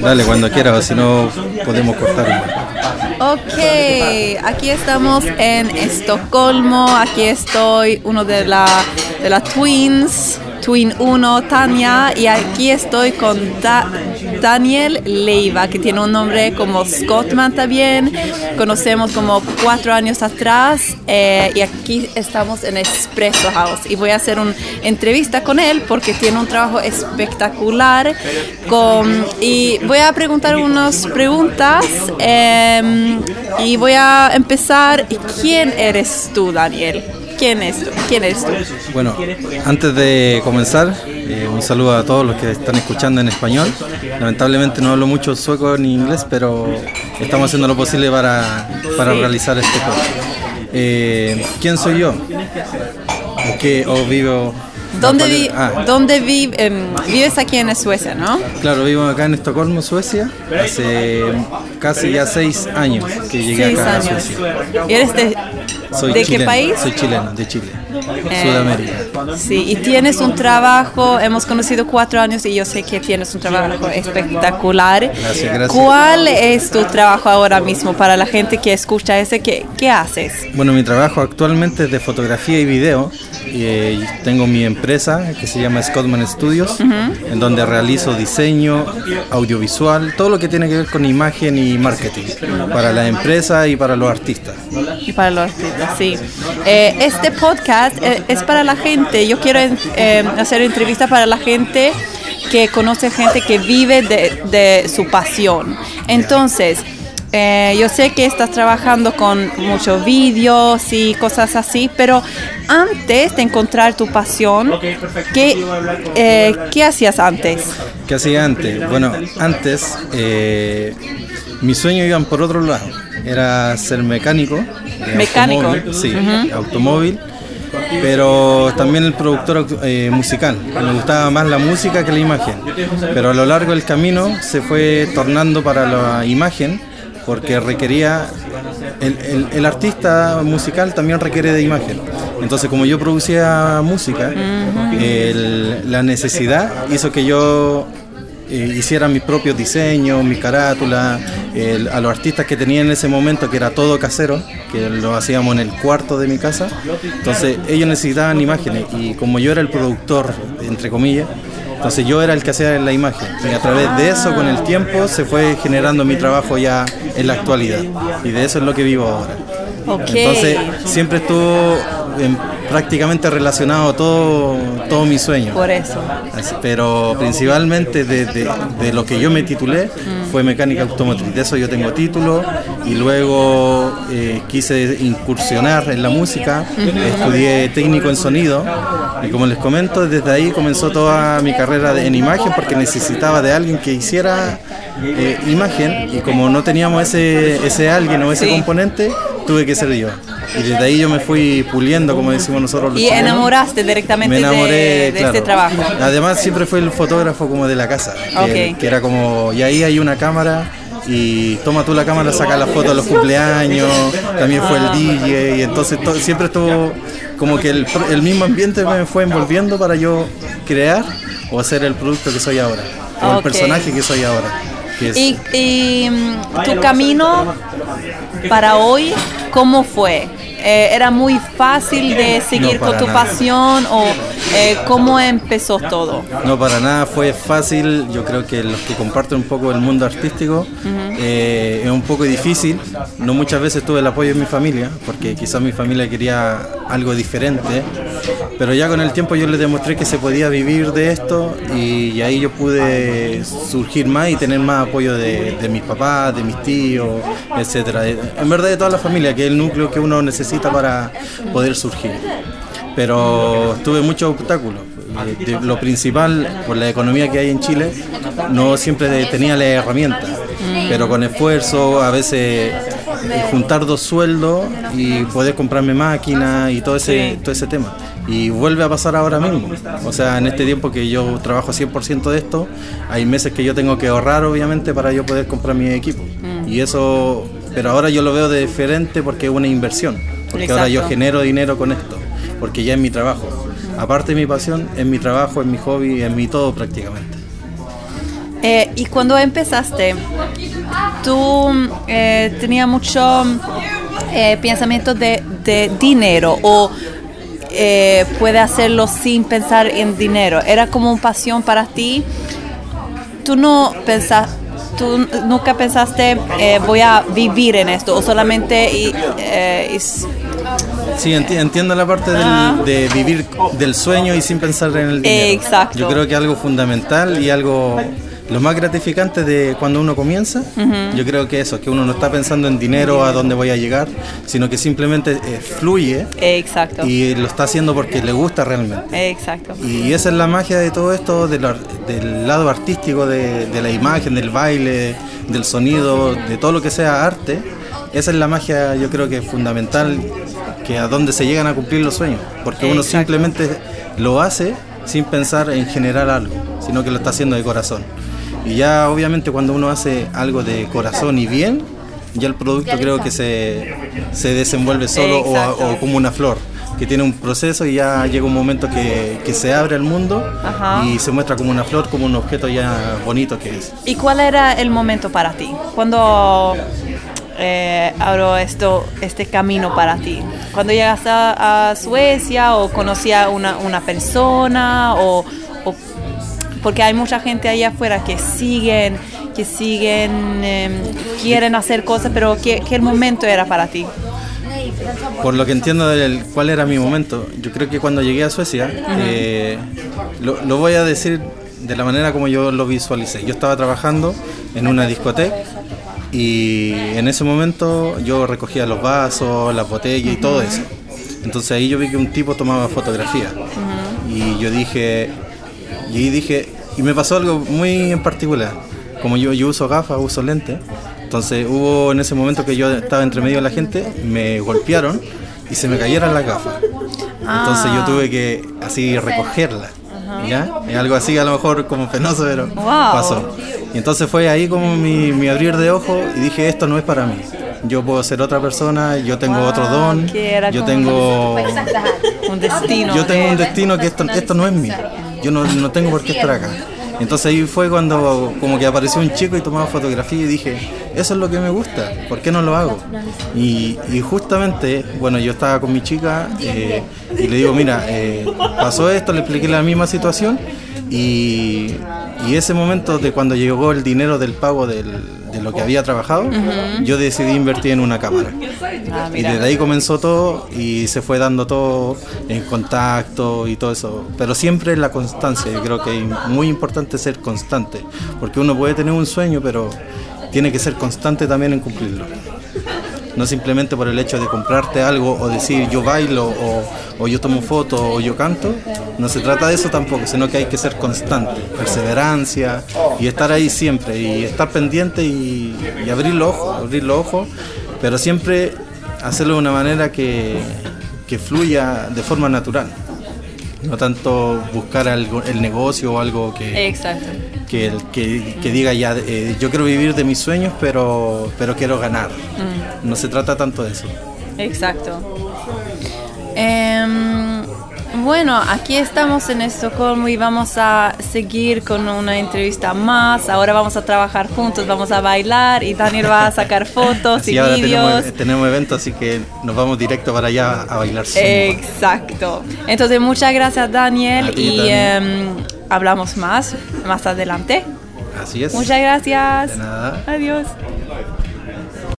Dale, cuando quieras, si no podemos cortar. Ok, aquí estamos en Estocolmo, aquí estoy, uno de la, de las Twins, Twin 1, Tania, y aquí estoy con Daniel Leiva, que tiene un nombre como Scottman también. Conocemos como cuatro años atrás eh, y aquí estamos en Espresso House y voy a hacer una entrevista con él porque tiene un trabajo espectacular con, y voy a preguntar unas preguntas em, y voy a empezar. ¿Quién eres tú, Daniel? ¿Quién es tú? ¿Quién eres tú? Bueno, antes de comenzar, eh, un saludo a todos los que están escuchando en español. Lamentablemente no hablo mucho sueco ni inglés, pero estamos haciendo lo posible para, para realizar este podcast. Eh, ¿Quién soy yo? ¿Qué o vivo ¿Dónde, ah. ¿dónde em, vives aquí en Suecia, no? Claro, vivo acá en Estocolmo, Suecia, hace casi ya seis años que llegué acá a Suecia. ¿Y eres de, ¿de qué país? Soy chileno, de Chile, eh, Sudamérica. Sí, y tienes un trabajo, hemos conocido cuatro años y yo sé que tienes un trabajo espectacular. Gracias, gracias. ¿Cuál es tu trabajo ahora mismo para la gente que escucha ese? ¿Qué, qué haces? Bueno, mi trabajo actualmente es de fotografía y video. Y, eh, tengo mi empresa que se llama Scottman Studios, en donde realizo diseño, audiovisual, todo lo que tiene que ver con imagen y marketing para la empresa y para los artistas. Y para los artistas, sí. Eh, este podcast es para la gente yo quiero eh, hacer entrevista para la gente que conoce gente que vive de, su pasión. Entonces, eh, yo sé que estás trabajando con muchos vídeos y cosas así, pero antes de encontrar tu pasión, ¿qué, eh, ¿qué hacías antes? ¿Qué hacía antes? Bueno, antes mis sueños iban por otro lado. Era ser mecánico. ¿Mecánico? sí, automóvil pero también el productor eh, musical. Me gustaba más la música que la imagen. Pero a lo largo del camino se fue tornando para la imagen porque requería, el, artista musical también requiere de imagen. Entonces como yo producía música, la necesidad hizo que yo eh, hiciera mis propios diseños, mi carátula, a los artistas que tenía en ese momento, que era todo casero, que lo hacíamos en el cuarto de mi casa. Entonces ellos necesitaban imágenes y como yo era el productor, entre comillas, entonces yo era el que hacía la imagen. Y a través de eso, con el tiempo, se fue generando mi trabajo ya en la actualidad. Y de eso es lo que vivo ahora. Entonces siempre estuvo prácticamente relacionado todo, todo mi sueño. Por eso. pero principalmente de, lo que yo me titulé mm. fue mecánica automotriz. De eso yo tengo título y luego eh, quise incursionar en la música, estudié técnico en sonido y como les comento, desde ahí comenzó toda mi carrera en imagen porque necesitaba de alguien que hiciera eh, imagen y como no teníamos ese, ese alguien o ese componente, tuve que ser yo. Y desde ahí yo me fui puliendo, como decimos nosotros. y enamoraste directamente de, este trabajo. Además siempre fue el fotógrafo como de la casa, que, era como, y ahí hay una cámara y toma tú la cámara, saca la foto de los cumpleaños, también fue el. DJ, y entonces siempre estuvo como que el, el, mismo ambiente me fue envolviendo para yo crear o hacer el producto que soy ahora, o el personaje que soy ahora. y, mm, tu camino para hoy, ¿cómo fue? Eh, ¿Era muy fácil de seguir con tu pasión o eh, cómo empezó todo? No, para nada fue fácil. Yo creo que los que comparten un poco el mundo artístico eh, es un poco difícil. No muchas veces tuve el apoyo de mi familia, porque quizás mi familia quería algo diferente. Pero ya con el tiempo yo les demostré que se podía vivir de esto y, ahí yo pude surgir más y tener más apoyo de, de mis papás, de mis tíos, etcétera. En verdad de toda la familia, que es el núcleo que uno necesita para poder surgir. Pero tuve muchos obstáculos. Lo principal, por la economía que hay en Chile, no siempre tenía la herramienta, pero con esfuerzo, a veces eh, juntar dos sueldos y poder comprarme máquinas y todo ese, todo ese tema. Y vuelve a pasar ahora mismo. O sea, en este tiempo que yo trabajo 100% de esto, hay meses que yo tengo que ahorrar, obviamente, para yo poder comprar mi equipo. Mm. Y eso, pero ahora yo lo veo de diferente porque es una inversión porque ahora yo genero dinero con esto, porque ya es mi trabajo. Aparte de mi pasión, es mi trabajo, es mi hobby, es mi todo prácticamente. Eh, y cuando empezaste, tú eh, tenías mucho eh, pensamiento de, de dinero o eh, puede hacerlo sin pensar en dinero. Era como una pasión para ti. Tú no pensas, tú nunca pensaste voy a vivir en esto o solamente y, is- Sí, enti- entiendo la parte del- Ah. de vivir del sueño y sin pensar en el dinero. Exacto. Yo creo que algo fundamental y algo lo más gratificante de cuando uno comienza, yo creo que eso, que uno no está pensando en dinero, a dónde voy a llegar, sino que simplemente eh, fluye exacto, y lo está haciendo porque le gusta realmente. exacto. Y esa es la magia de todo esto, de lo- del lado artístico, de, de la imagen, del baile, del sonido, de todo lo que sea arte. Esa es la magia, yo creo que es fundamental, que a donde se llegan a cumplir los sueños. Porque uno simplemente lo hace sin pensar en generar algo, sino que lo está haciendo de corazón. Y ya obviamente cuando uno hace algo de corazón y bien, ya el producto creo que se, se desenvuelve solo o, como una flor, que tiene un proceso y ya llega un momento que, que se abre al mundo Ajá. y se muestra como una flor, como un objeto ya bonito que es. ¿Y cuál era el momento para ti? Cuando eh, abro esto, este camino para ti? ¿Cuando llegaste a, a Suecia o conocí a una, una persona? O, o- porque hay mucha gente allá afuera que siguen, que siguen, em, quieren hacer cosas, pero ¿qué, qué momento era para ti? Por lo que entiendo del cuál era mi momento, yo creo que cuando llegué a Suecia, eh, lo, lo voy a decir de la manera como yo lo visualicé. Yo estaba trabajando en una discoteca y en ese momento yo recogía los vasos, las botellas y todo eso. Entonces ahí yo vi que un tipo tomaba fotografía y yo dije, y ahí dije, y me pasó algo muy en particular. Como yo, yo uso gafas, uso lentes, entonces hubo en ese momento que yo estaba entre medio de la gente, me golpearon y se me cayeron las gafas. Entonces yo tuve que así recogerla. ¿Ya? Es algo así a lo mejor como penoso, pero Wow. pasó. Y entonces fue ahí como mi, mi abrir de ojos y dije, esto no es para mí. Yo puedo ser otra persona, yo tengo Wow, otro don, yo tengo Un destino. yo tengo un destino que esto, esto no es mío. Yo no, no tengo por qué estar acá. Entonces ahí fue cuando como que apareció un chico y tomaba fotografía y dije, eso es lo que me gusta, ¿por qué no lo hago? Y, y justamente, bueno, yo estaba con mi chica eh, y le digo, mira, eh, pasó esto, le expliqué la misma situación y, y ese momento de cuando llegó el dinero del pago del- lo que había trabajado, yo decidí invertir en una cámara. Ah, Y desde ahí comenzó todo y se fue dando todo en contacto y todo eso. Pero siempre la constancia, yo creo que es muy importante ser constante, porque uno puede tener un sueño, pero tiene que ser constante también en cumplirlo. No simplemente por el hecho de comprarte algo o decir yo bailo o, o yo tomo fotos o yo canto. No se trata de eso tampoco, sino que hay que ser constante, perseverancia y estar ahí siempre y estar pendiente y, abrir los ojos, abrir los ojos, pero siempre hacerlo de una manera que, que fluya de forma natural. No tanto buscar algo, el negocio o algo que, Exacto. que, que, que diga ya, eh, yo quiero vivir de mis sueños, pero, pero quiero ganar. No se trata tanto de eso. Exacto. Em, bueno, aquí estamos en Estocolmo y vamos a seguir con una entrevista más. Ahora vamos a trabajar juntos, vamos a bailar y Daniel va a sacar fotos y ahora vídeos. tenemos, tenemos evento, así que nos vamos directo para allá a bailar. zumba. Exacto. Entonces, muchas gracias Daniel ti, y em, hablamos más más adelante. Así es. Muchas gracias. De nada. Adiós.